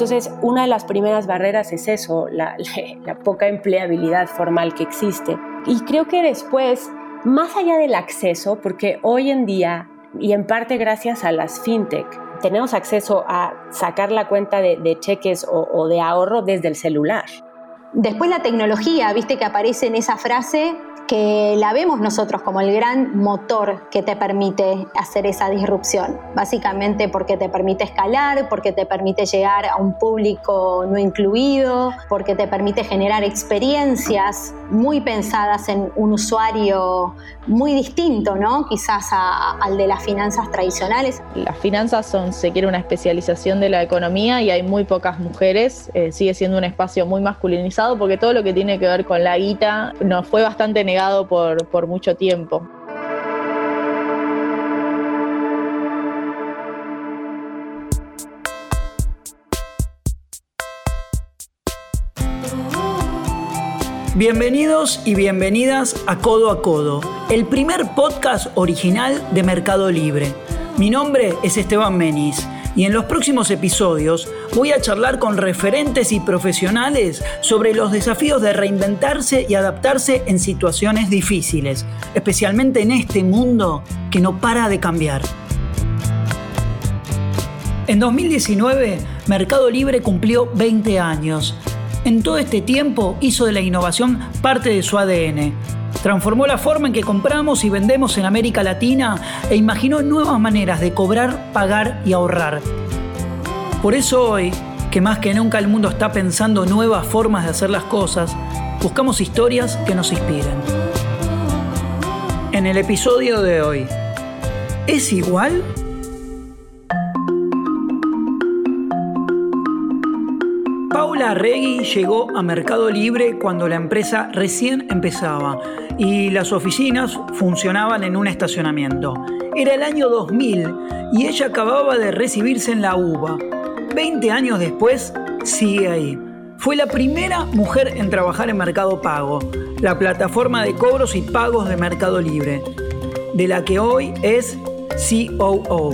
Entonces, una de las primeras barreras es eso, la, la poca empleabilidad formal que existe. Y creo que después, más allá del acceso, porque hoy en día, y en parte gracias a las fintech, tenemos acceso a sacar la cuenta de, cheques o, de ahorro desde el celular. Después la tecnología, viste que aparece en esa frase que la vemos nosotros como el gran motor que te permite hacer esa disrupción. Básicamente porque te permite escalar, porque te permite llegar a un público no incluido, porque te permite generar experiencias muy pensadas en un usuario muy distinto, ¿no? Quizás al de las finanzas tradicionales. Las finanzas son, se quiere, una especialización de la economía y hay muy pocas mujeres. Eh, sigue siendo un espacio muy masculinizado porque todo lo que tiene que ver con la guita nos fue bastante negativo por, mucho tiempo. Bienvenidos y bienvenidas a Codo a Codo, el primer podcast original de Mercado Libre. Mi nombre es Esteban Menis y en los próximos episodios voy a charlar con referentes y profesionales sobre los desafíos de reinventarse y adaptarse en situaciones difíciles, especialmente en este mundo que no para de cambiar. En 2019, Mercado Libre cumplió 20 años. En todo este tiempo hizo de la innovación parte de su ADN Transformó la forma en que compramos y vendemos en América Latina e imaginó nuevas maneras de cobrar, pagar y ahorrar. Por eso hoy, que más que nunca el mundo está pensando nuevas formas de hacer las cosas, buscamos historias que nos inspiren. En el episodio de hoy, ¿es igual? Regui llegó a Mercado Libre cuando la empresa recién empezaba y las oficinas funcionaban en un estacionamiento. Era el año 2000 y ella acababa de recibirse en la UBA. Veinte años después, sigue ahí. Fue la primera mujer en trabajar en Mercado Pago, la plataforma de cobros y pagos de Mercado Libre, de la que hoy es COO.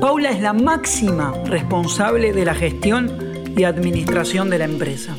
Paula es la máxima responsable de la gestión y administración de la empresa.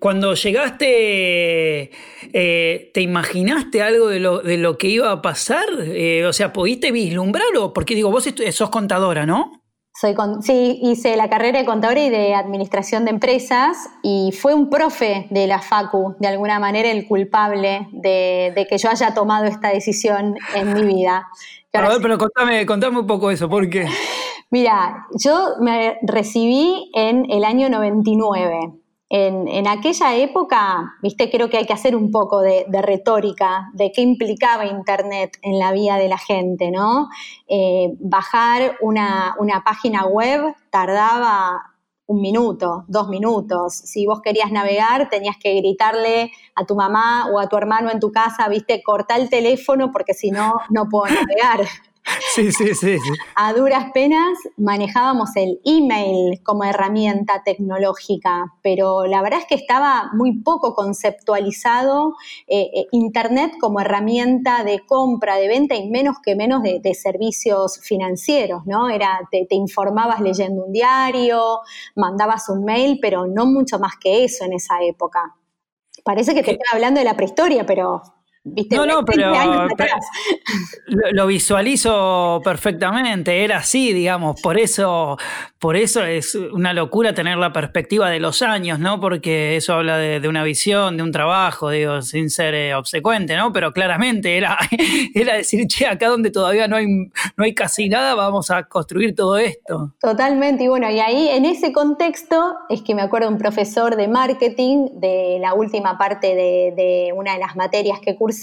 Cuando llegaste, eh, ¿te imaginaste algo de lo, de lo, que iba a pasar? Eh, o sea, ¿pudiste vislumbrarlo? Porque digo, vos sos contadora, ¿no? Soy sí, hice la carrera de contadora y de administración de empresas y fue un profe de la FACU, de alguna manera el culpable de, que yo haya tomado esta decisión en mi vida. A ver, pero contame, contame un poco eso, ¿por qué? Mira, yo me recibí en el año 99. En, aquella época, viste, creo que hay que hacer un poco de, retórica de qué implicaba Internet en la vida de la gente, ¿no? Eh, bajar una, una página web tardaba un minuto, dos minutos. Si vos querías navegar, tenías que gritarle a tu mamá o a tu hermano en tu casa, viste, corta el teléfono porque si no, no puedo navegar. Sí, sí, sí, A duras penas manejábamos el email como herramienta tecnológica, pero la verdad es que estaba muy poco conceptualizado eh, eh, Internet como herramienta de compra, de venta y menos que menos de, servicios financieros, ¿no? Era, te, te, informabas leyendo un diario, mandabas un mail, pero no mucho más que eso en esa época. Parece que te estoy hablando de la prehistoria, pero no, no, pero, lo, visualizo perfectamente, era así, digamos, por eso, por eso es una locura tener la perspectiva de los años, ¿no? Porque eso habla de, una visión, de un trabajo, digo, sin ser eh, obsecuente, ¿no? Pero claramente era, era decir, che, acá donde todavía no hay, no hay casi nada, vamos a construir todo esto. Totalmente, y bueno, y ahí en ese contexto es que me acuerdo un profesor de marketing de la última parte de, de una de las materias que cursé,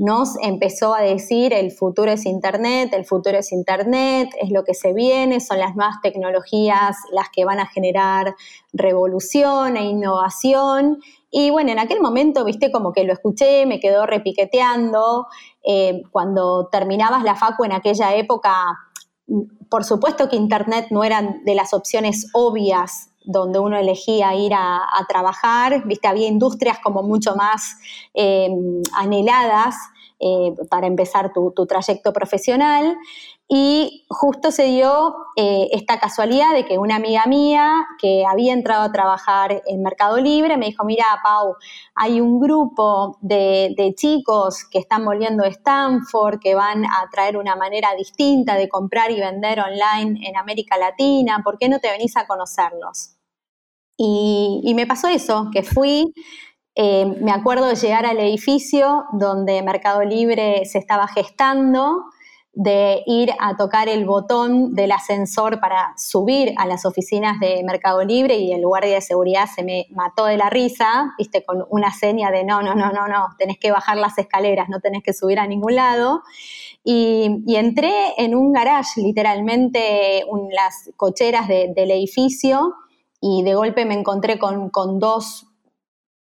nos empezó a decir el futuro es Internet, el futuro es Internet, es lo que se viene, son las nuevas tecnologías las que van a generar revolución e innovación. Y bueno, en aquel momento, viste, como que lo escuché, me quedó repiqueteando. Eh, cuando terminabas la facu en aquella época, por supuesto que Internet no era de las opciones obvias donde uno elegía ir a, trabajar, viste, había industrias como mucho más em, anheladas eh, para empezar tu, trayecto profesional. Y justo se dio eh, esta casualidad de que una amiga mía que había entrado a trabajar en Mercado Libre me dijo, mira, Pau, hay un grupo de, de chicos que están volviendo a Stanford, que van a traer una manera distinta de comprar y vender online en América Latina, ¿por qué no te venís a conocerlos? Y, me pasó eso, que fui, eh, me acuerdo de llegar al edificio donde Mercado Libre se estaba gestando, de ir a tocar el botón del ascensor para subir a las oficinas de Mercado Libre y el guardia de seguridad se me mató de la risa, viste, con una seña de no, no, no, no, no, tenés que bajar las escaleras, no tenés que subir a ningún lado. Y, entré en un garage, literalmente, las cocheras del edificio, y de golpe me encontré con, con dos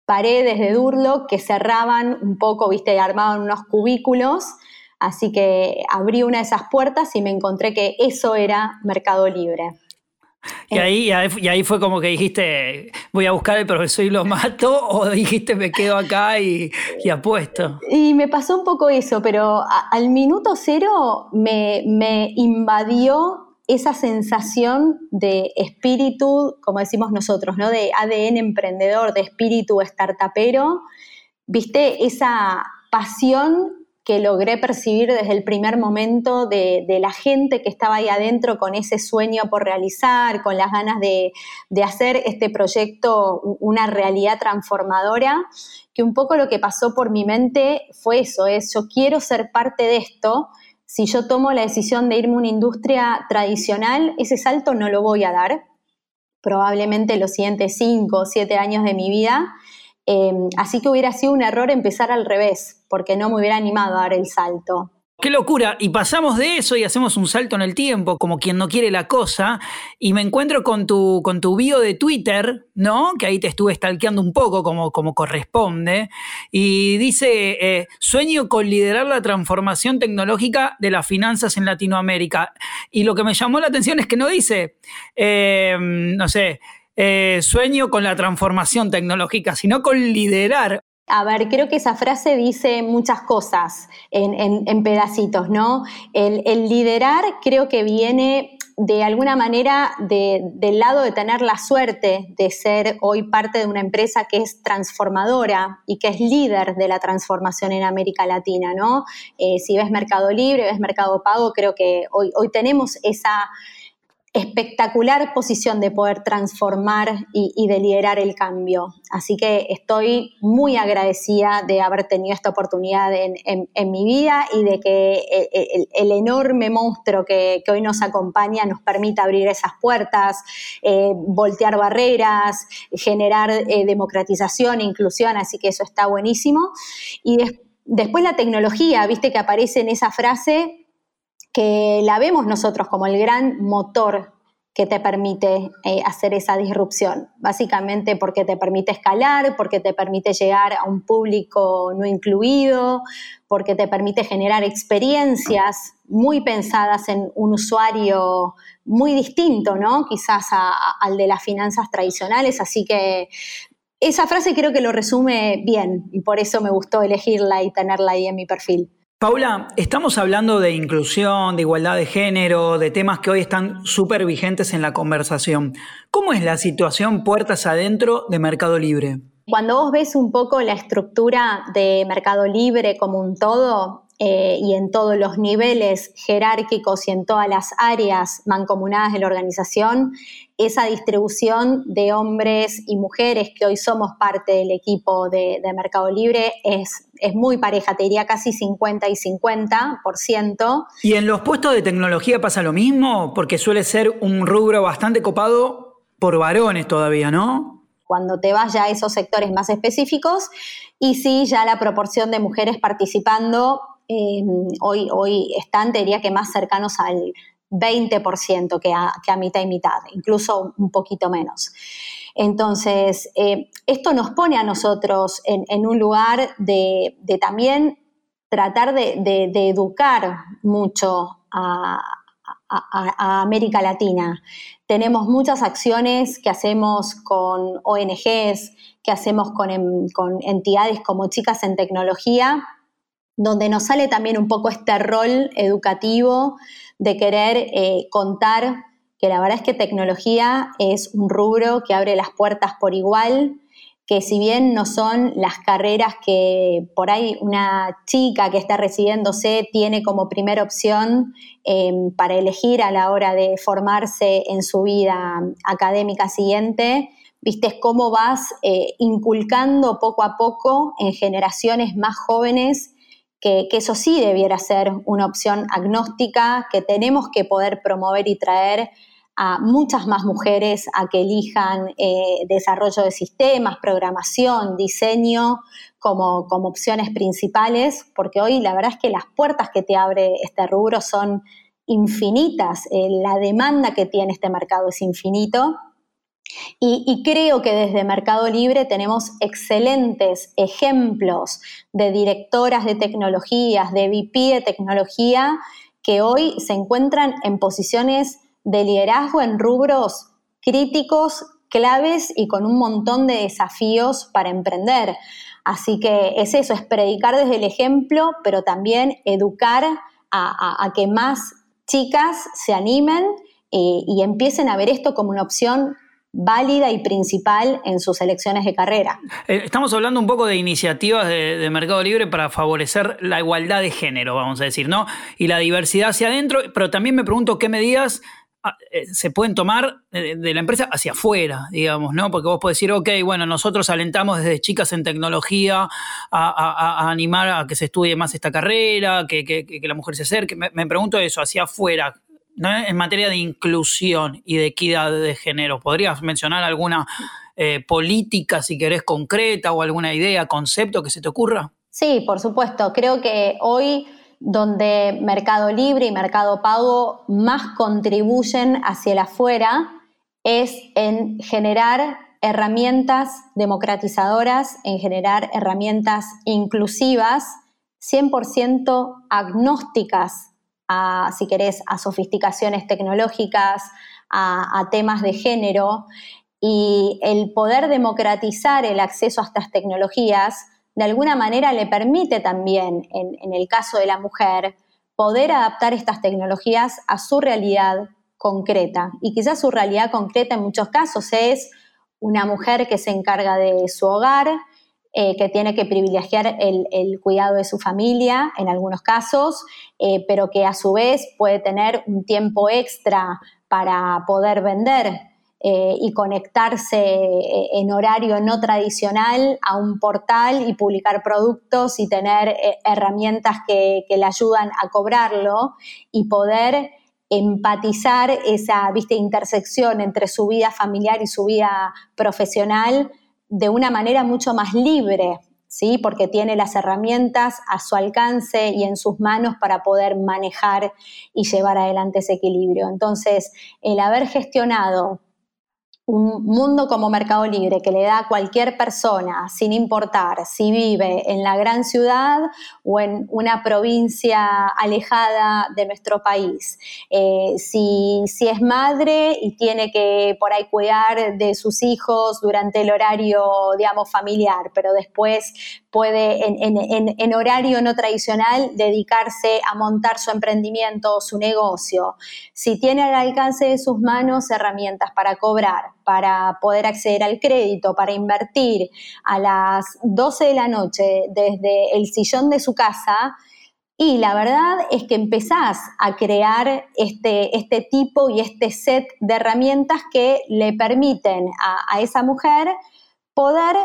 paredes de Durlock que cerraban un poco, viste, armaban unos cubículos Así que abrí una de esas puertas y me encontré que eso era Mercado Libre. Y ahí, y ahí fue como que dijiste, voy a buscar al profesor y lo mato, o dijiste, me quedo acá y, apuesto. Y me pasó un poco eso, pero al minuto cero me, me invadió esa sensación de espíritu, como decimos nosotros, ¿no? De ADN emprendedor, de espíritu startupero. ¿Viste? Esa pasión que logré percibir desde el primer momento de, la gente que estaba ahí adentro con ese sueño por realizar, con las ganas de, hacer este proyecto una realidad transformadora, que un poco lo que pasó por mi mente fue eso, es yo quiero ser parte de esto, si yo tomo la decisión de irme a una industria tradicional, ese salto no lo voy a dar, probablemente los siguientes cinco o siete años de mi vida, Em, así que hubiera sido un error empezar al revés, porque no me hubiera animado a dar el salto. Qué locura. Y pasamos de eso y hacemos un salto en el tiempo, como quien no quiere la cosa. Y me encuentro con tu, con tu bio de Twitter, ¿no? Que ahí te estuve stalkeando un poco como, como corresponde. Y dice, eh, sueño con liderar la transformación tecnológica de las finanzas en Latinoamérica. Y lo que me llamó la atención es que no dice, eh, no sé, eh, sueño con la transformación tecnológica, sino con liderar. A ver, creo que esa frase dice muchas cosas en, pedacitos, ¿no? El, liderar creo que viene de alguna manera del lado de tener la suerte de ser hoy parte de una empresa que es transformadora y que es líder de la transformación en América Latina, ¿no? Eh, si ves Mercado Libre, ves Mercado Pago, creo que hoy, hoy tenemos esa espectacular posición de poder transformar y, de liderar el cambio. Así que estoy muy agradecida de haber tenido esta oportunidad en, mi vida y de que el, enorme monstruo que, hoy nos acompaña nos permita abrir esas puertas, eh, voltear barreras, generar eh, democratización, inclusión, así que eso está buenísimo. Y después la tecnología, viste que aparece en esa frase, que la vemos nosotros como el gran motor que te permite eh, hacer esa disrupción. Básicamente porque te permite escalar, porque te permite llegar a un público no incluido, porque te permite generar experiencias muy pensadas en un usuario muy distinto, ¿no? Quizás al de las finanzas tradicionales. Así que esa frase creo que lo resume bien y por eso me gustó elegirla y tenerla ahí en mi perfil. Paula, estamos hablando de inclusión, de igualdad de género, de temas que hoy están súper vigentes en la conversación. ¿Cómo es la situación puertas adentro de Mercado Libre? Cuando vos ves un poco la estructura de Mercado Libre como un todo, eh, y en todos los niveles jerárquicos y en todas las áreas mancomunadas de la organización, esa distribución de hombres y mujeres que hoy somos parte del equipo de, Mercado Libre es, es, muy pareja, te diría casi 50 y 50%. ¿Y en los puestos de tecnología pasa lo mismo? Porque suele ser un rubro bastante copado por varones todavía, ¿no? Cuando te vas ya a esos sectores más específicos, y sí, ya la proporción de mujeres participando eh, hoy, hoy están, te diría que más cercanos al 20% que a, que a mitad y mitad, incluso un poquito menos. Entonces, eh, esto nos pone a nosotros en, un lugar de, también tratar de, educar mucho a, América Latina. Tenemos muchas acciones que hacemos con ONGs, que hacemos con, con entidades como Chicas en Tecnología, donde nos sale también un poco este rol educativo de querer eh, contar que la verdad es que tecnología es un rubro que abre las puertas por igual, que si bien no son las carreras que por ahí una chica que está recibiéndose tiene como primera opción eh, para elegir a la hora de formarse en su vida académica siguiente, viste cómo vas eh, inculcando poco a poco en generaciones más jóvenes que, eso sí debiera ser una opción agnóstica, que tenemos que poder promover y traer a muchas más mujeres a que elijan eh, desarrollo de sistemas, programación, diseño como, como, opciones principales, porque hoy la verdad es que las puertas que te abre este rubro son infinitas, eh, la demanda que tiene este mercado es infinito y, creo que desde Mercado Libre tenemos excelentes ejemplos de directoras de tecnologías, de VP de tecnología, que hoy se encuentran en posiciones de liderazgo en rubros críticos, claves y con un montón de desafíos para emprender. Así que es eso, es predicar desde el ejemplo, pero también educar a, que más chicas se animen eh, y empiecen a ver esto como una opción válida y principal en sus elecciones de carrera. Eh, estamos hablando un poco de iniciativas de, Mercado Libre para favorecer la igualdad de género, vamos a decir, ¿no? Y la diversidad hacia adentro, pero también me pregunto qué medidas ah, eh, se pueden tomar de, la empresa hacia afuera, digamos, ¿no? Porque vos podés decir, ok, bueno, nosotros alentamos desde chicas en tecnología a, animar a que se estudie más esta carrera, que, la mujer se acerque. me pregunto eso, hacia afuera, en materia de inclusión y de equidad de género, ¿podrías mencionar alguna eh, política, si querés, concreta o alguna idea, concepto que se te ocurra? Sí, por supuesto. Creo que hoy donde Mercado Libre y Mercado Pago más contribuyen hacia el afuera es en generar herramientas democratizadoras, en generar herramientas inclusivas, 100% agnósticas a, si querés, a sofisticaciones tecnológicas, a, temas de género, y el poder democratizar el acceso a estas tecnologías de alguna manera le permite también, en, el caso de la mujer, poder adaptar estas tecnologías a su realidad concreta. Y quizás su realidad concreta en muchos casos es una mujer que se encarga de su hogar, eh, que tiene que privilegiar el, cuidado de su familia en algunos casos, eh, pero que a su vez puede tener un tiempo extra para poder vender eh, y conectarse en horario no tradicional a un portal y publicar productos y tener herramientas que, le ayudan a cobrarlo y poder empatizar esa ¿viste, intersección entre su vida familiar y su vida profesional de una manera mucho más libre, ¿sí? porque tiene las herramientas a su alcance y en sus manos para poder manejar y llevar adelante ese equilibrio. Entonces, el haber gestionado un mundo como Mercado Libre que le da a cualquier persona, sin importar si vive en la gran ciudad o en una provincia alejada de nuestro país, eh, si, si, es madre y tiene que por ahí cuidar de sus hijos durante el horario, digamos, familiar, pero después puede en, horario no tradicional dedicarse a montar su emprendimiento o su negocio, si tiene al alcance de sus manos herramientas para cobrar, para poder acceder al crédito, para invertir a las 12 de la noche desde el sillón de su casa, y la verdad es que empezás a crear este, este tipo y este set de herramientas que le permiten a esa mujer poder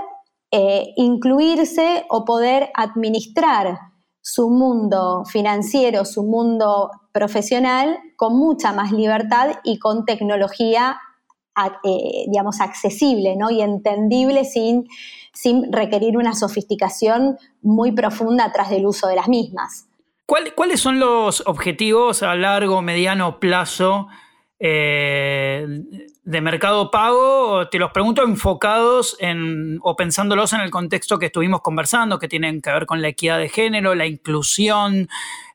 eh, incluirse o poder administrar su mundo financiero, su mundo profesional con mucha más libertad y con tecnología, eh, digamos, accesible ¿no? y entendible sin, requerir una sofisticación muy profunda atrás del uso de las mismas. ¿Cuáles son los objetivos a largo, mediano plazo eh, de mercado pago, te los pregunto enfocados en, o pensándolos en el contexto que estuvimos conversando, que tienen que ver con la equidad de género, la inclusión,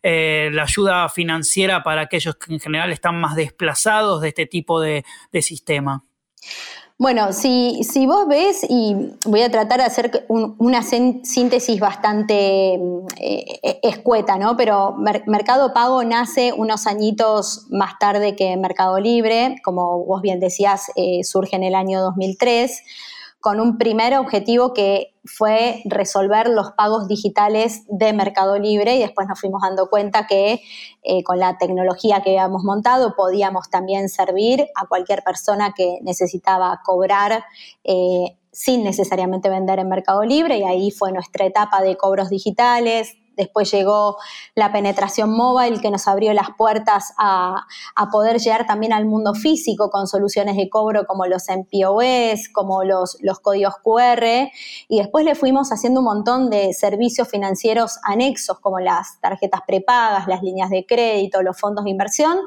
eh, la ayuda financiera para aquellos que en general están más desplazados de este tipo de, sistema. Bueno, si, si, vos ves, y voy a tratar de hacer una síntesis bastante eh, escueta, ¿no? Pero Mercado Pago nace unos añitos más tarde que Mercado Libre, como vos bien decías, eh, surge en el año 2003 con un primer objetivo que fue resolver los pagos digitales de Mercado Libre y después nos fuimos dando cuenta que eh, con la tecnología que habíamos montado podíamos también servir a cualquier persona que necesitaba cobrar. Eh, sin necesariamente vender en Mercado Libre y ahí fue nuestra etapa de cobros digitales, Después llegó la penetración móvil que nos abrió las puertas a, poder llegar también al mundo físico con soluciones de cobro como los MPOS, como los, los códigos QR. Y después le fuimos haciendo un montón de servicios financieros anexos como las tarjetas prepagas, las líneas de crédito, los fondos de inversión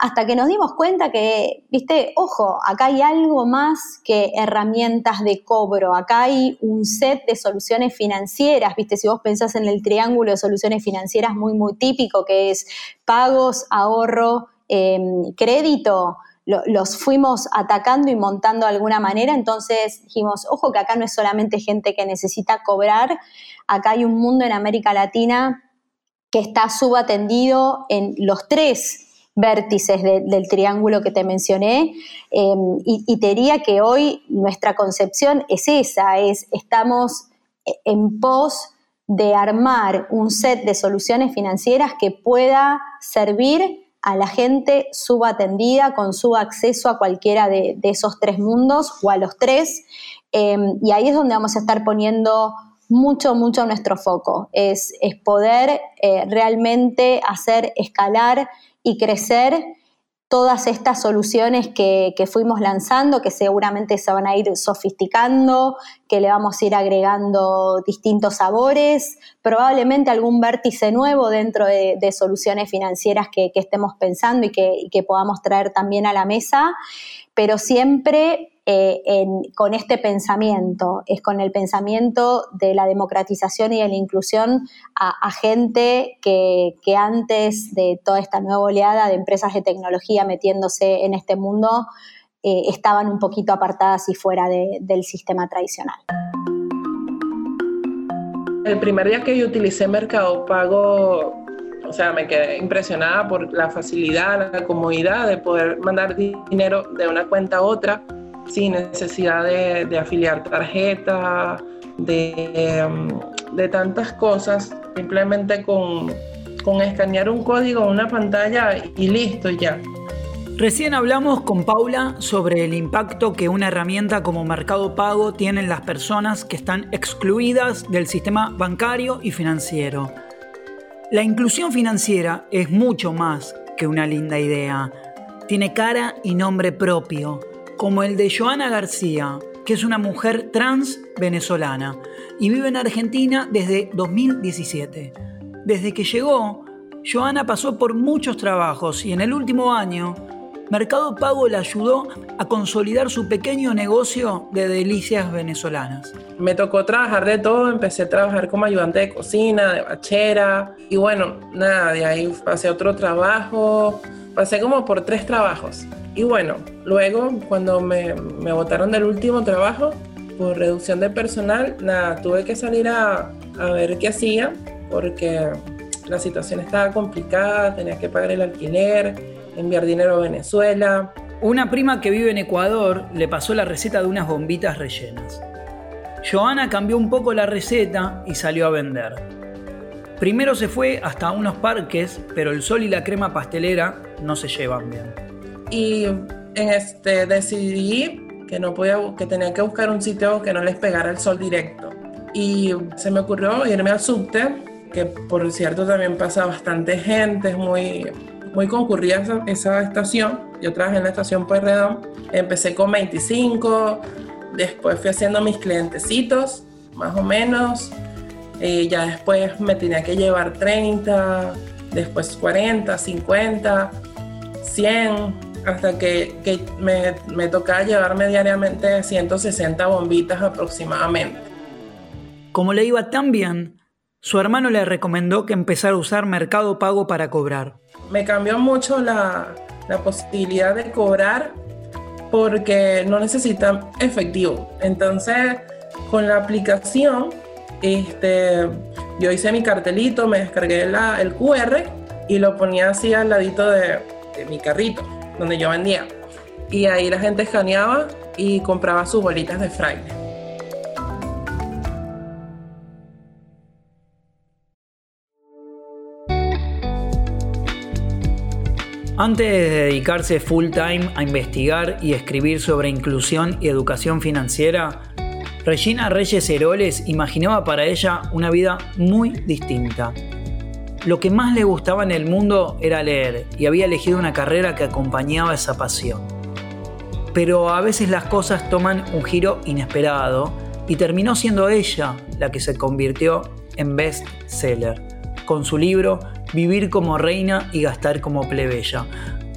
hasta que nos dimos cuenta que, viste, ojo, acá hay algo más que herramientas de cobro, acá hay un set de soluciones financieras, viste, si vos pensás en el triángulo de soluciones financieras muy, muy típico, que es pagos, ahorro, em, crédito, los fuimos atacando y montando de alguna manera, entonces dijimos, ojo que acá no es solamente gente que necesita cobrar, acá hay un mundo en América Latina que está subatendido en los tres vértices del triángulo que te mencioné. Em, y, te diría que hoy nuestra concepción es esa, es estamos en pos de armar un set de soluciones financieras que pueda servir a la gente subatendida con su acceso a cualquiera de, esos tres mundos o a los tres. Em, y ahí es donde vamos a estar poniendo mucho, mucho nuestro foco, es, es poder eh, realmente hacer escalar y crecer todas estas soluciones que, fuimos lanzando, que seguramente se van a ir sofisticando, que le vamos a ir agregando distintos sabores, probablemente algún vértice nuevo dentro de, soluciones financieras que, estemos pensando y que, y que podamos traer también a la mesa, pero siempre eh, con este pensamiento, es con el pensamiento de la democratización y de la inclusión a, gente que, antes de toda esta nueva oleada de empresas de tecnología metiéndose en este mundo, eh, estaban un poquito apartadas y fuera del sistema tradicional. El primer día que yo utilicé Mercado Pago, o sea, me quedé impresionada por la facilidad, la comodidad de poder mandar dinero de una cuenta a otra sin necesidad de, afiliar tarjeta, em, de, tantas cosas, simplemente con, con escanear un código una pantalla y listo ya. Recién hablamos con Paula sobre el impacto que una herramienta como Mercado Pago tiene en las personas que están excluidas del sistema bancario y financiero. La inclusión financiera es mucho más que una linda idea. Tiene cara y nombre propio como el de Joana García, que es una mujer trans venezolana y vive en Argentina desde 2017. Desde que llegó, Joana pasó por muchos trabajos y en el último año, Mercado Pago le ayudó a consolidar su pequeño negocio de delicias venezolanas. Me tocó trabajar de todo, empecé a trabajar como ayudante de cocina, de bachera y bueno, nada, de ahí pasé a otro trabajo, pasé como por tres trabajos y bueno, luego cuando me, me botaron del último trabajo por reducción de personal, nada, tuve que salir a, a ver qué hacía porque la situación estaba complicada, tenía que pagar el alquiler, enviar dinero a Venezuela. Una prima que vive en Ecuador le pasó la receta de unas bombitas rellenas. Joana cambió un poco la receta y salió a vender. Primero se fue hasta unos parques, pero el sol y la crema pastelera no se llevan bien y este decidí que no podía, que tenía que buscar un sitio que no les pegara el sol directo. Y se me ocurrió irme al subte, que por cierto también pasa bastante gente, es muy, muy concurrida esa, estación. Yo trabajé en la estación Pueyrredón, empecé con 25, después fui haciendo mis clientecitos, más o menos, y ya después me tenía que llevar 30, después 40, 50, 100 hasta que, me, me tocaba llevarme diariamente 160 bombitas aproximadamente. Como le iba tan bien, su hermano le recomendó que empezara a usar Mercado Pago para cobrar. Me cambió mucho la, la posibilidad de cobrar porque no necesitan efectivo. Entonces, con la aplicación, este, yo hice mi cartelito, me descargué el QR y lo ponía así al ladito de, de mi carrito, donde yo vendía. Y ahí la gente escaneaba y compraba sus bolitas de fraile. Antes de dedicarse full time a investigar y escribir sobre inclusión y educación financiera, Regina Reyes Heroles imaginaba para ella una vida muy distinta. Lo que más le gustaba en el mundo era leer y había elegido una carrera que acompañaba esa pasión. Pero a veces las cosas toman un giro inesperado y terminó siendo ella la que se convirtió en best seller, con su libro Vivir como reina y gastar como plebeya.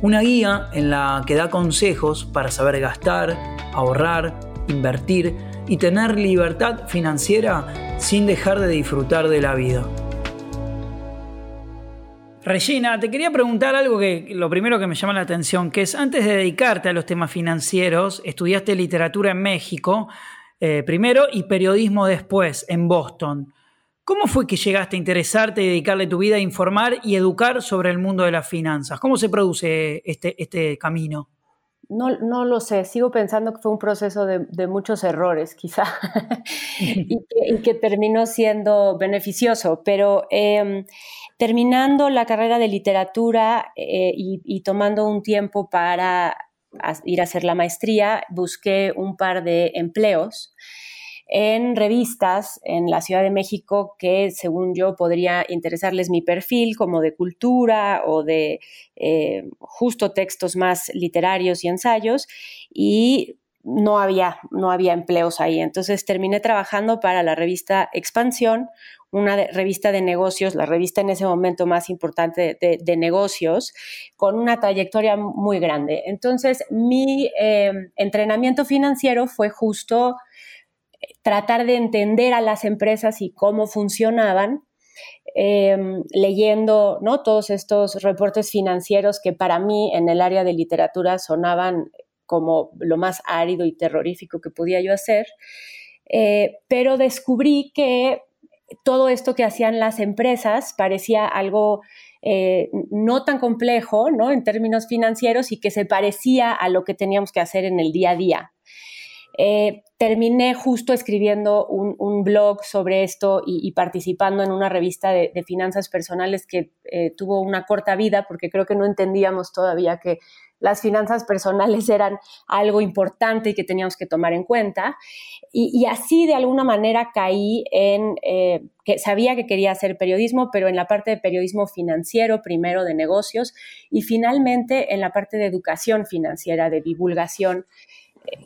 Una guía en la que da consejos para saber gastar, ahorrar, invertir y tener libertad financiera sin dejar de disfrutar de la vida. Regina, te quería preguntar algo que lo primero que me llama la atención, que es antes de dedicarte a los temas financieros, estudiaste literatura en México eh, primero y periodismo después en Boston. ¿Cómo fue que llegaste a interesarte y dedicarle tu vida a informar y educar sobre el mundo de las finanzas? ¿Cómo se produce este, este camino? No, no, lo sé, sigo pensando que fue un proceso de, muchos errores, quizá, y, que, terminó siendo beneficioso, pero em, terminando la carrera de literatura eh, y, tomando un tiempo para ir a hacer la maestría, busqué un par de empleos en revistas en la Ciudad de México que, según yo, podría interesarles mi perfil, como de cultura o de eh, justo textos más literarios y ensayos, y no había, no había empleos ahí. Entonces terminé trabajando para la revista Expansión, una revista de negocios, la revista en ese momento más importante de, negocios, con una trayectoria muy grande. Entonces mi eh, entrenamiento financiero fue justo tratar de entender a las empresas y cómo funcionaban, em, leyendo ¿no? todos estos reportes financieros que para mí en el área de literatura sonaban como lo más árido y terrorífico que podía yo hacer, eh, pero descubrí que todo esto que hacían las empresas parecía algo eh, no tan complejo ¿no? en términos financieros y que se parecía a lo que teníamos que hacer en el día a día. Eh, terminé justo escribiendo un, blog sobre esto y, participando en una revista de, finanzas personales que eh, tuvo una corta vida porque creo que no entendíamos todavía que las finanzas personales eran algo importante y que teníamos que tomar en cuenta. Y, así de alguna manera caí en eh, que sabía que quería hacer periodismo, pero en la parte de periodismo financiero, primero de negocios, y finalmente en la parte de educación financiera, de divulgación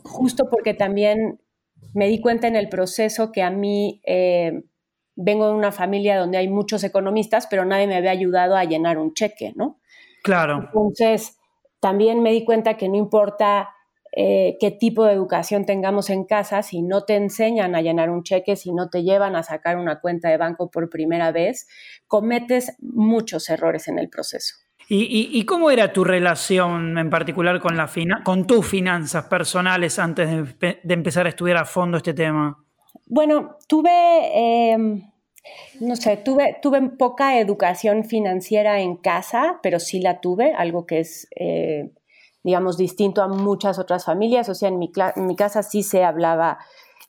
justo porque también me di cuenta en el proceso que a mí eh, vengo de una familia donde hay muchos economistas, pero nadie me había ayudado a llenar un cheque, ¿no? Claro. Entonces, también me di cuenta que no importa eh, qué tipo de educación tengamos en casa, si no te enseñan a llenar un cheque, si no te llevan a sacar una cuenta de banco por primera vez, cometes muchos errores en el proceso. ¿Y, cómo era tu relación en particular con, la con tus finanzas personales antes de, empezar a estudiar a fondo este tema? Bueno, tuve, em, no sé, tuve, tuve poca educación financiera en casa, pero sí la tuve, algo que es, eh, digamos, distinto a muchas otras familias. O sea, en mi, casa sí se hablaba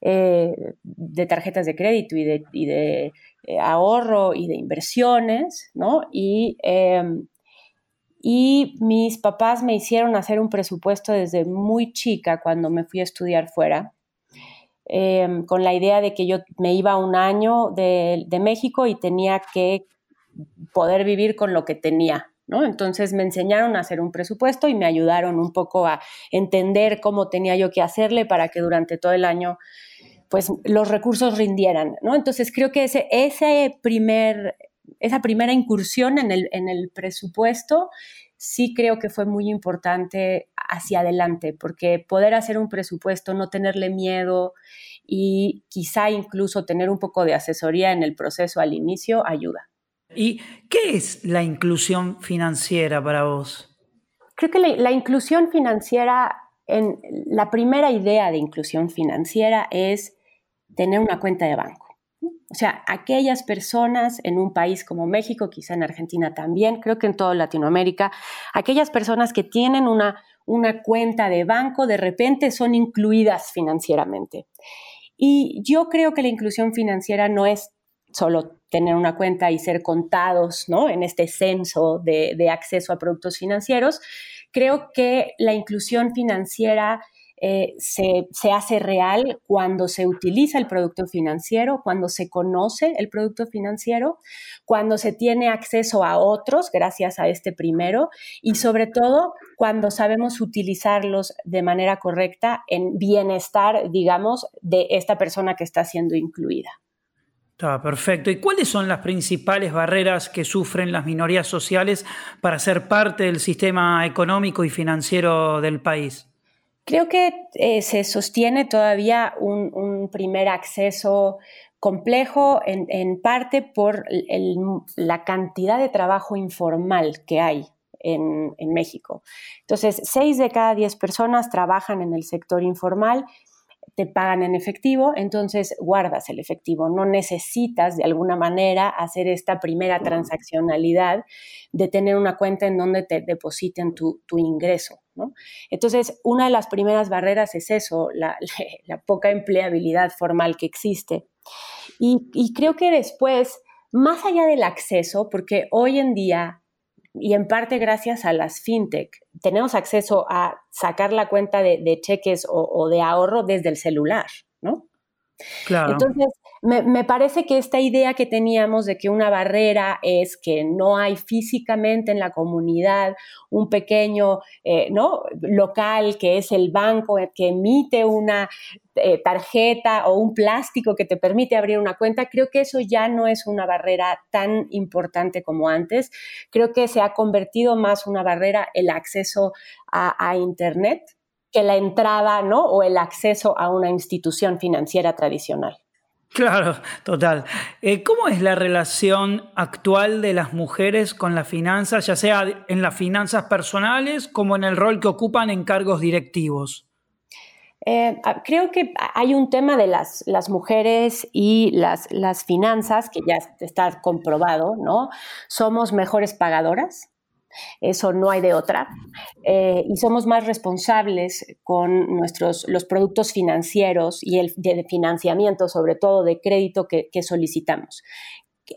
eh, de tarjetas de crédito y de, de eh, ahorro y de inversiones, ¿no? Y em, y mis papás me hicieron hacer un presupuesto desde muy chica cuando me fui a estudiar fuera, em, con la idea de que yo me iba un año de, México y tenía que poder vivir con lo que tenía, ¿no? Entonces me enseñaron a hacer un presupuesto y me ayudaron un poco a entender cómo tenía yo que hacerle para que durante todo el año pues los recursos rindieran, ¿no? Entonces creo que ese, ese primer esa primera incursión en el, en el presupuesto sí creo que fue muy importante hacia adelante, porque poder hacer un presupuesto, no tenerle miedo y quizá incluso tener un poco de asesoría en el proceso al inicio ayuda. ¿Y qué es la inclusión financiera para vos? Creo que la, inclusión financiera en, la primera idea de inclusión financiera es tener una cuenta de banco. O sea, aquellas personas en un país como México, quizá en Argentina también, creo que en toda Latinoamérica, aquellas personas que tienen una, una cuenta de banco de repente son incluidas financieramente. Y yo creo que la inclusión financiera no es solo tener una cuenta y ser contados ¿no? en este censo de, de acceso a productos financieros. Creo que la inclusión financiera eh, se, hace real cuando se utiliza el producto financiero, cuando se conoce el producto financiero, cuando se tiene acceso a otros gracias a este primero y sobre todo cuando sabemos utilizarlos de manera correcta en bienestar, digamos, de esta persona que está siendo incluida. Está perfecto. ¿Y cuáles son las principales barreras que sufren las minorías sociales para ser parte del sistema económico y financiero del país? Creo que eh, se sostiene todavía un, primer acceso complejo en, parte por la cantidad de trabajo informal que hay en, en, México. Entonces, seis de cada diez personas trabajan en el sector informal te pagan en efectivo, entonces guardas el efectivo. No necesitas de alguna manera hacer esta primera transaccionalidad de tener una cuenta en donde te depositen tu, ingreso. Entonces, una de las primeras barreras es eso, la, poca empleabilidad formal que existe. Y, y creo que después, más allá del acceso, porque hoy en día y en parte gracias a las fintech. Tenemos acceso a sacar la cuenta de, cheques o, de ahorro desde el celular, ¿no? Claro. Entonces, me, parece que esta idea que teníamos de que una barrera es que no hay físicamente en la comunidad un pequeño eh, ¿no? local que es el banco que emite una eh, tarjeta o un plástico que te permite abrir una cuenta, creo que eso ya no es una barrera tan importante como antes. Creo que se ha convertido más una barrera el acceso a, a Internet que la entrada ¿no? o el acceso a una institución financiera tradicional. Claro, total. Eh, ¿Cómo es la relación actual de las mujeres con las finanzas, ya sea en las finanzas personales como en el rol que ocupan en cargos directivos? Eh, ah, creo que hay un tema de las, mujeres y las, las, finanzas que ya está comprobado, ¿no? Somos mejores pagadoras, eso no hay de otra. Eh, y somos más responsables con nuestros, los productos financieros y el de financiamiento, sobre todo de crédito que, solicitamos.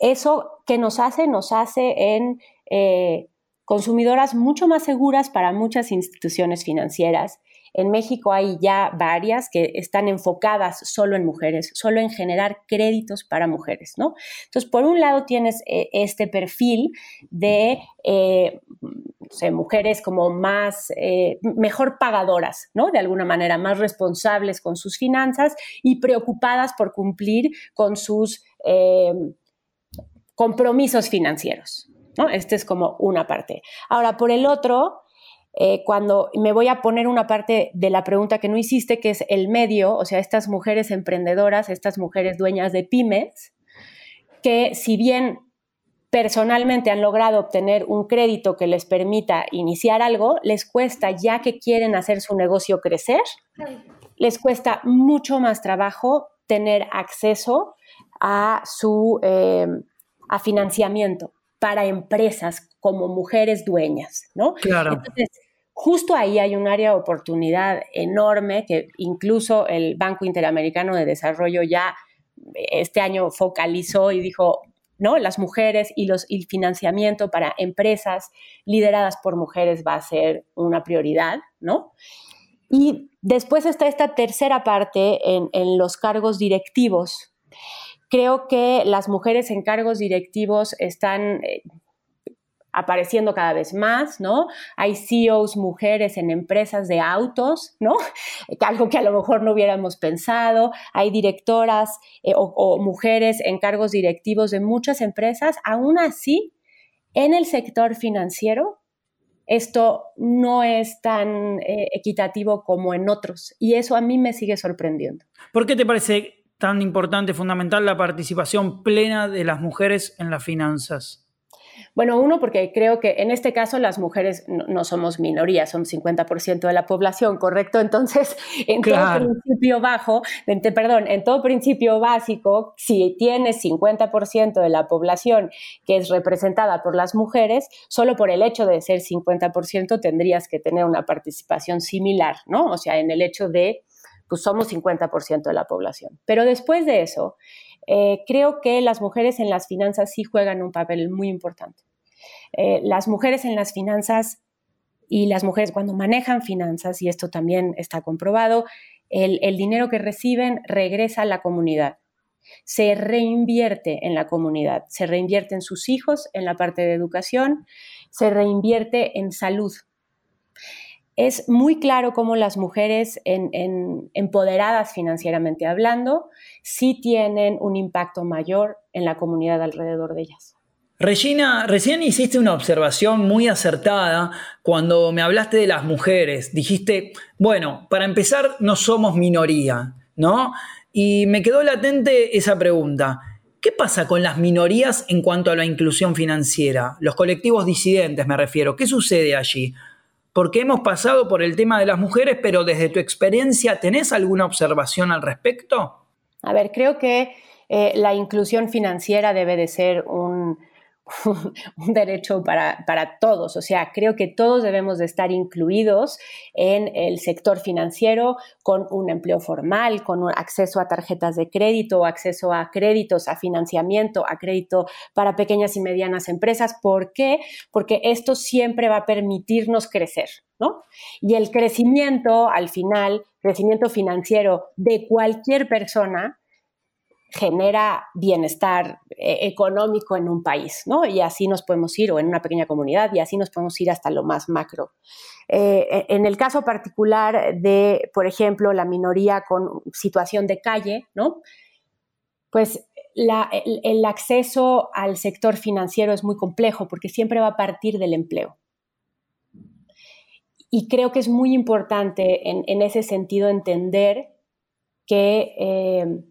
Eso que nos hace, nos hace en eh, consumidoras mucho más seguras para muchas instituciones financieras en México hay ya varias que están enfocadas solo en mujeres, solo en generar créditos para mujeres, ¿no? Entonces, por un lado tienes eh, este perfil de eh, mujeres como más, eh, mejor pagadoras, ¿no? De alguna manera, más responsables con sus finanzas y preocupadas por cumplir con sus compromisos financieros, ¿no? Este es como una parte. Ahora, por el otro, eh, cuando me voy a poner una parte de la pregunta que no hiciste, que es el medio, o sea, estas mujeres emprendedoras, estas mujeres dueñas de pymes, que si bien personalmente han logrado obtener un crédito que les permita iniciar algo, les cuesta, ya que quieren hacer su negocio crecer, les cuesta mucho más trabajo tener acceso a su eh, a financiamiento para empresas como mujeres dueñas, ¿no? Claro. Entonces, justo ahí hay un área de oportunidad enorme que incluso el Banco Interamericano de Desarrollo ya este año focalizó y dijo, ¿no? Las mujeres y, los, el financiamiento para empresas lideradas por mujeres va a ser una prioridad, ¿no? Y después está esta tercera parte en, en los cargos directivos. Creo que las mujeres en cargos directivos están, eh, apareciendo cada vez más, ¿no? Hay CEOs mujeres en empresas de autos, ¿no? Algo que a lo mejor no hubiéramos pensado. Hay directoras eh, o, mujeres en cargos directivos de muchas empresas. Aún así, en el sector financiero, esto no es tan eh, equitativo como en otros. Y eso a mí me sigue sorprendiendo. ¿Por qué te parece tan importante, fundamental la participación plena de las mujeres en las finanzas? Bueno, uno, porque creo que en este caso las mujeres no, somos minoría, son 50% de la población, ¿correcto? Entonces, en todo principio bajo, perdón, en todo principio básico, si tienes 50% de la población que es representada por las mujeres, solo por el hecho de ser 50% tendrías que tener una participación similar, ¿no? O sea, en el hecho de, pues somos 50% de la población. Pero después de eso, eh, creo que las mujeres en las finanzas sí juegan un papel muy importante. Eh, las mujeres en las finanzas y las mujeres cuando manejan finanzas, y esto también está comprobado, el, dinero que reciben regresa a la comunidad se reinvierte en la comunidad, se reinvierte en sus hijos, en la parte de educación, se reinvierte en salud. Es muy claro cómo las mujeres empoderadas financieramente hablando sí tienen un impacto mayor en la comunidad alrededor de ellas. Regina, recién hiciste una observación muy acertada cuando me hablaste de las mujeres. Dijiste, bueno, para empezar, no somos minoría, ¿no? Y me quedó latente esa pregunta. ¿Qué pasa con las minorías en cuanto a la inclusión financiera? Los colectivos disidentes me refiero. ¿Qué sucede allí? Porque hemos pasado por el tema de las mujeres, pero desde tu experiencia, ¿tenés alguna observación al respecto? A ver, creo que eh, la inclusión financiera debe de ser un, un derecho para, todos. O sea, creo que todos debemos de estar incluidos en el sector financiero con un empleo formal, con un acceso a tarjetas de crédito, acceso a créditos, a financiamiento, a crédito para pequeñas y medianas empresas. ¿Por qué? Porque esto siempre va a permitirnos crecer. ¿No? Y el crecimiento, al final, crecimiento financiero de cualquier persona, genera bienestar eh, económico en un país, ¿no? Y así nos podemos ir, o en una pequeña comunidad, y así nos podemos ir hasta lo más macro. Eh, e, en el caso particular de, por ejemplo, la minoría con situación de calle, ¿no? Pues el, acceso al sector financiero es muy complejo porque siempre va a partir del empleo. Y creo que es muy importante en, ese sentido entender que eh,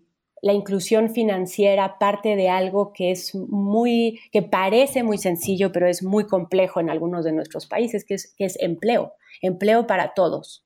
la inclusión financiera parte de algo que es muy, que parece muy sencillo, pero es muy complejo en algunos de nuestros países, que es, empleo, empleo para todos.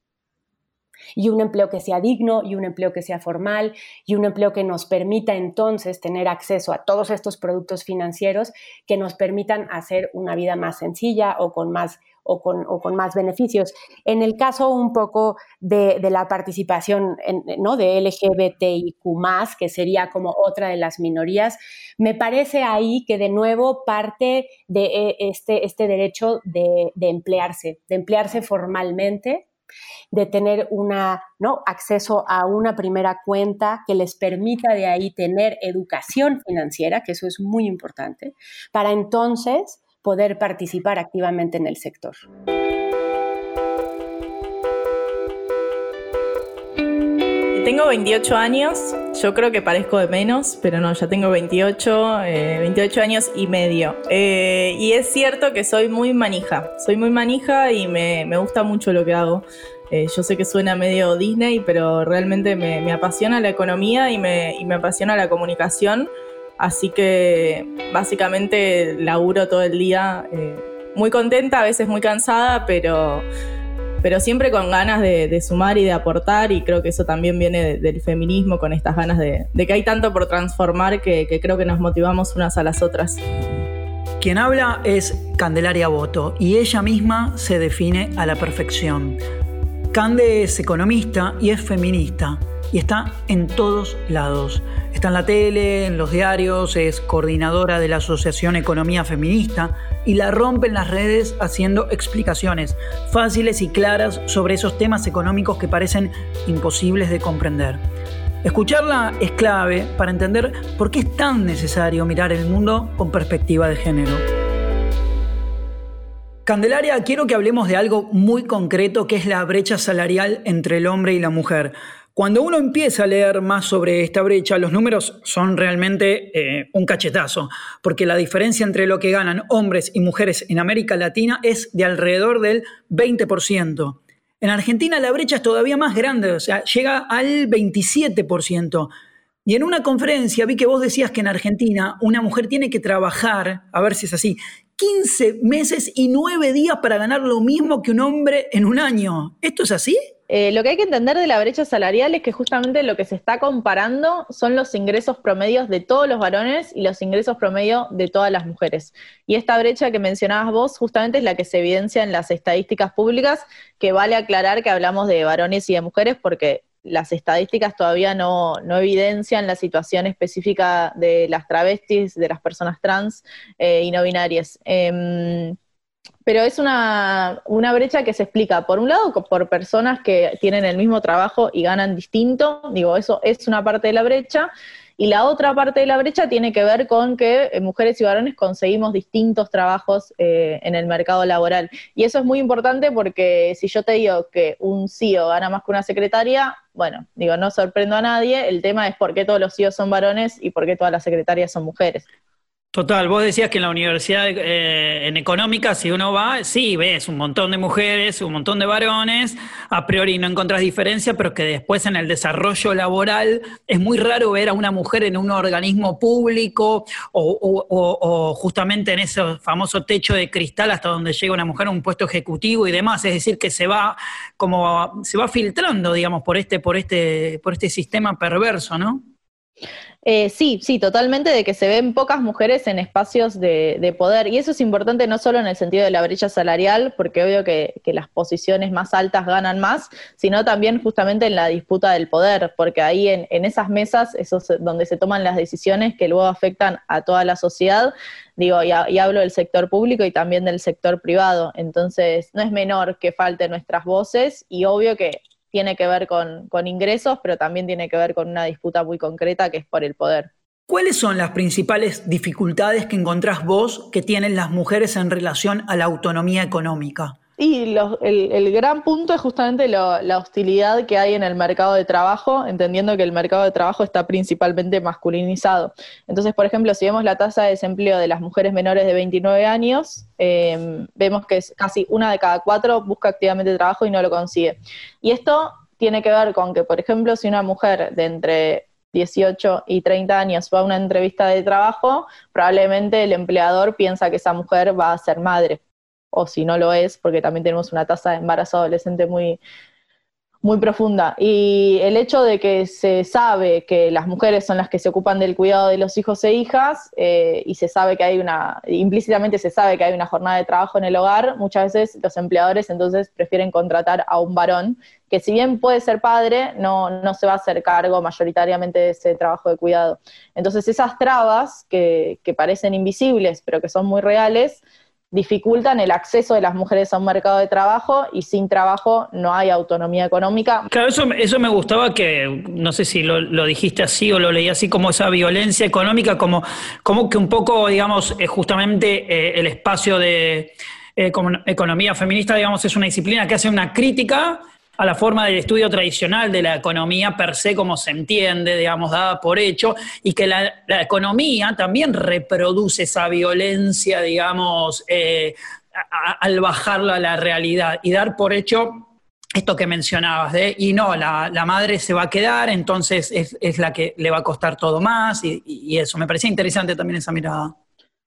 Y un empleo que sea digno, y un empleo que sea formal, y un empleo que nos permita entonces tener acceso a todos estos productos financieros que nos permitan hacer una vida más sencilla o con más o con, más beneficios. En el caso un poco de, la participación ¿no? de LGBTIQ, que sería como otra de las minorías, me parece ahí que de nuevo parte de eh, este, este derecho de, emplearse, de emplearse formalmente de tener una, ¿no? acceso a una primera cuenta que les permita de ahí tener educación financiera, que eso es muy importante, para entonces poder participar activamente en el sector. Tengo 28 años, yo creo que parezco de menos, pero no, ya tengo 28, 28 eh, años y medio. Eh, y es cierto que soy muy manija, soy muy manija y me, gusta mucho lo que hago. Eh, yo sé que suena medio Disney, pero realmente me, apasiona la economía y me, y me apasiona la comunicación. Así que básicamente laburo todo el día eh, muy contenta, a veces muy cansada, pero, pero siempre con ganas de, sumar y de aportar y creo que eso también viene del feminismo, con estas ganas de, que hay tanto por transformar que, que creo que nos motivamos unas a las otras. Quien habla es Candelaria Boto y ella misma se define a la perfección. Cande es economista y es feminista y está en todos lados. Está en la tele, en los diarios, es coordinadora de la Asociación Economía Feminista y la rompe en las redes haciendo explicaciones fáciles y claras sobre esos temas económicos que parecen imposibles de comprender. Escucharla es clave para entender por qué es tan necesario mirar el mundo con perspectiva de género. Candelaria, quiero que hablemos de algo muy concreto que es la brecha salarial entre el hombre y la mujer. Cuando uno empieza a leer más sobre esta brecha, los números son realmente eh, un cachetazo, porque la diferencia entre lo que ganan hombres y mujeres en América Latina es de alrededor del 20%. En Argentina la brecha es todavía más grande, o sea, llega al 27%. Y en una conferencia vi que vos decías que en Argentina una mujer tiene que trabajar, a ver si es así, 15 meses y 9 días para ganar lo mismo que un hombre en un año. ¿Esto es así? Eh, lo que hay que entender de la brecha salarial es que justamente lo que se está comparando son los ingresos promedios de todos los varones y los ingresos promedio de todas las mujeres. Y esta brecha que mencionabas vos justamente es la que se evidencia en las estadísticas públicas, que vale aclarar que hablamos de varones y de mujeres porque las estadísticas todavía no, evidencian la situación específica de las travestis, de las personas trans eh, y no binarias. Em, pero es una, una, brecha que se explica, por un lado, por personas que tienen el mismo trabajo y ganan distinto, digo, eso es una parte de la brecha, y la otra parte de la brecha tiene que ver con que eh, mujeres y varones conseguimos distintos trabajos eh, en el mercado laboral. Y eso es muy importante porque si yo te digo que un CEO gana más que una secretaria, bueno, digo, no sorprendo a nadie, el tema es por qué todos los CEOs son varones y por qué todas las secretarias son mujeres. Total, vos decías que en la universidad eh, en económica, si uno va, sí, ves un montón de mujeres, un montón de varones, a priori no encontrás diferencia, pero que después en el desarrollo laboral es muy raro ver a una mujer en un organismo público o, justamente en ese famoso techo de cristal hasta donde llega una mujer a un puesto ejecutivo y demás, es decir, que se va como se va filtrando, digamos, por este, por este, por este sistema perverso, ¿no? Eh, sí, sí, totalmente, de que se ven pocas mujeres en espacios de, poder. Y eso es importante no solo en el sentido de la brecha salarial, porque obvio que, las posiciones más altas ganan más, sino también justamente en la disputa del poder, porque ahí en, esas mesas, eso es donde se toman las decisiones que luego afectan a toda la sociedad, digo, y, y hablo del sector público y también del sector privado. Entonces, no es menor que falten nuestras voces y obvio que tiene que ver con, ingresos, pero también tiene que ver con una disputa muy concreta que es por el poder. ¿Cuáles son las principales dificultades que encontrás vos que tienen las mujeres en relación a la autonomía económica? Y el, gran punto es justamente la hostilidad que hay en el mercado de trabajo, entendiendo que el mercado de trabajo está principalmente masculinizado. Entonces, por ejemplo, si vemos la tasa de desempleo de las mujeres menores de 29 años, em, vemos que es casi una de cada cuatro busca activamente trabajo y no lo consigue. Y esto tiene que ver con que, por ejemplo, si una mujer de entre 18 y 30 años va a una entrevista de trabajo, probablemente el empleador piensa que esa mujer va a ser madre o si no lo es, porque también tenemos una tasa de embarazo adolescente muy, muy profunda. Y el hecho de que se sabe que las mujeres son las que se ocupan del cuidado de los hijos e hijas, eh, y se sabe que hay una, implícitamente se sabe que hay una jornada de trabajo en el hogar, muchas veces los empleadores entonces prefieren contratar a un varón, que si bien puede ser padre, no, no se va a hacer cargo mayoritariamente de ese trabajo de cuidado. Entonces esas trabas que, que parecen invisibles, pero que son muy reales, dificultan el acceso de las mujeres a un mercado de trabajo y sin trabajo no hay autonomía económica. Claro, eso, eso me gustaba que, no sé si lo, dijiste así o lo leí así, como esa violencia económica, como, como que un poco, digamos, eh, justamente eh, el espacio de eh, economía feminista, digamos, es una disciplina que hace una crítica a la forma del estudio tradicional de la economía per se, como se entiende, digamos, dada por hecho, y que la, economía también reproduce esa violencia, digamos, eh, al bajarla a la realidad y dar por hecho esto que mencionabas, de, y no, la, madre se va a quedar, entonces es, la que le va a costar todo más, y eso, me parecía interesante también esa mirada.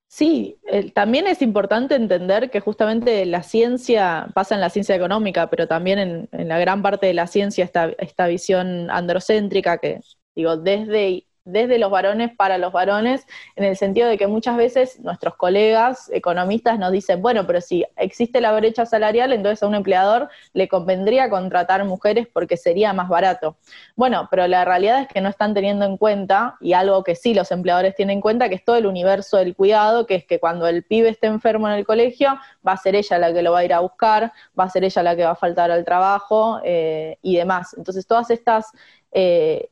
Sí, también es importante entender que justamente la ciencia pasa en la ciencia económica, pero también en, en la gran parte de la ciencia esta, esta visión androcéntrica que, digo, desde desde los varones para los varones, en el sentido de que muchas veces nuestros colegas economistas nos dicen, bueno, pero si existe la brecha salarial, entonces a un empleador le convendría contratar mujeres porque sería más barato. Bueno, pero la realidad es que no están teniendo en cuenta, y algo que sí los empleadores tienen en cuenta, que es todo el universo del cuidado, que es que cuando el pibe esté enfermo en el colegio, va a ser ella la que lo va a ir a buscar, va a ser ella la que va a faltar al trabajo eh, y demás. Entonces, todas estas... Eh,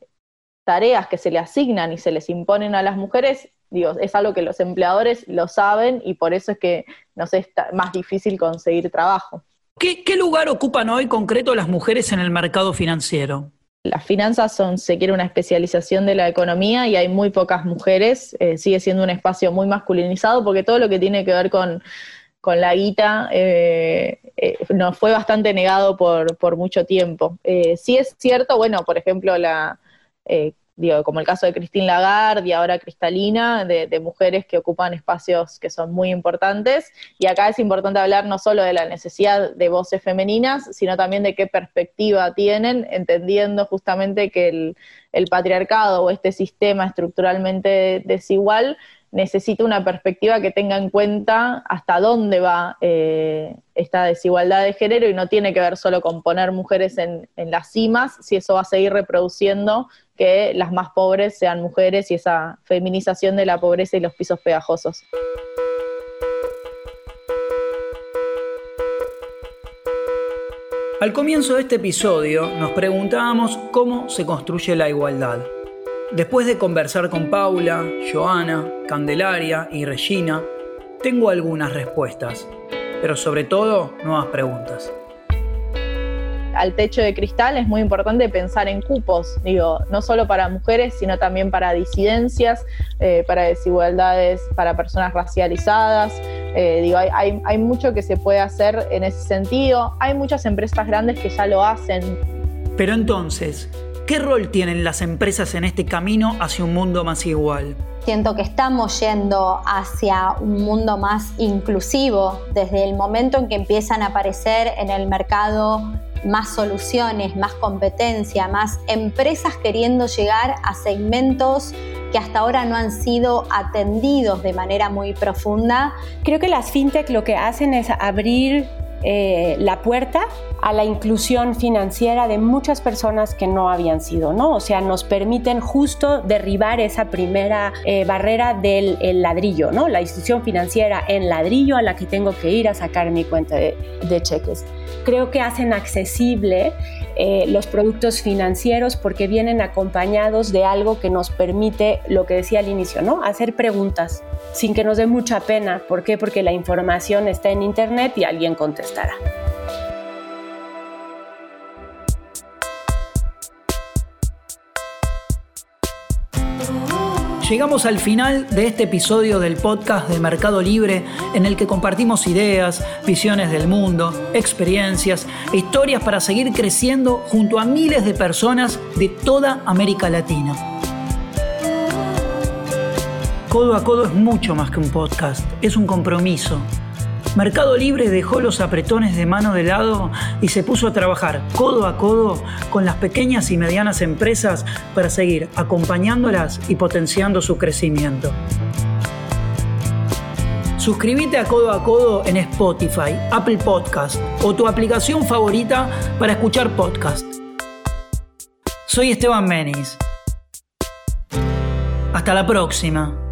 tareas que se le asignan y se les imponen a las mujeres, digo, es algo que los empleadores lo saben y por eso es que nos es más difícil conseguir trabajo. ¿Qué, lugar ocupan hoy concreto las mujeres en el mercado financiero? Las finanzas son, se quiere, una especialización de la economía y hay muy pocas mujeres, eh, sigue siendo un espacio muy masculinizado porque todo lo que tiene que ver con, la guita eh, eh, nos fue bastante negado por, por mucho tiempo. sí es cierto, bueno, por ejemplo, la, eh, digo, como el caso de Christine Lagarde y ahora Cristalina, de, mujeres que ocupan espacios que son muy importantes. Y acá es importante hablar no solo de la necesidad de voces femeninas, sino también de qué perspectiva tienen, entendiendo justamente que el patriarcado o este sistema estructuralmente desigual necesita una perspectiva que tenga en cuenta hasta dónde va eh, esta desigualdad de género y no tiene que ver solo con poner mujeres en, en, las cimas, si eso va a seguir reproduciendo que las más pobres sean mujeres y esa feminización de la pobreza y los pisos pegajosos. Al comienzo de este episodio nos preguntábamos cómo se construye la igualdad. Después de conversar con Paula, Joana, Candelaria y Regina, tengo algunas respuestas, pero sobre todo nuevas preguntas. Al techo de cristal es muy importante pensar en cupos, digo, no solo para mujeres, sino también para disidencias, eh, para desigualdades, para personas racializadas. Eh, digo, hay, hay mucho que se puede hacer en ese sentido. Hay muchas empresas grandes que ya lo hacen. Pero entonces, ¿Qué rol tienen las empresas en este camino hacia un mundo más igual? Siento que estamos yendo hacia un mundo más inclusivo desde el momento en que empiezan a aparecer en el mercado más soluciones, más competencia, más empresas queriendo llegar a segmentos que hasta ahora no han sido atendidos de manera muy profunda. Creo que las fintech lo que hacen es abrir eh, la puerta a la inclusión financiera de muchas personas que no habían sido, ¿no? O sea, nos permiten justo derribar esa primera eh, barrera del ladrillo, ¿no? La institución financiera en ladrillo a la que tengo que ir a sacar mi cuenta de, de cheques. Creo que hacen accesible eh, los productos financieros porque vienen acompañados de algo que nos permite, lo que decía al inicio, ¿no? Hacer preguntas sin que nos dé mucha pena. ¿Por qué? Porque la información está en Internet y alguien contestará. Llegamos al final de este episodio del podcast de Mercado Libre en el que compartimos ideas, visiones del mundo, experiencias e historias para seguir creciendo junto a miles de personas de toda América Latina. Codo a Codo es mucho más que un podcast, es un compromiso Mercado Libre dejó los apretones de mano de lado y se puso a trabajar codo a codo con las pequeñas y medianas empresas para seguir acompañándolas y potenciando su crecimiento. Suscríbete a Codo a Codo en Spotify, Apple Podcast o tu aplicación favorita para escuchar podcast. Soy Esteban Menis. Hasta la próxima.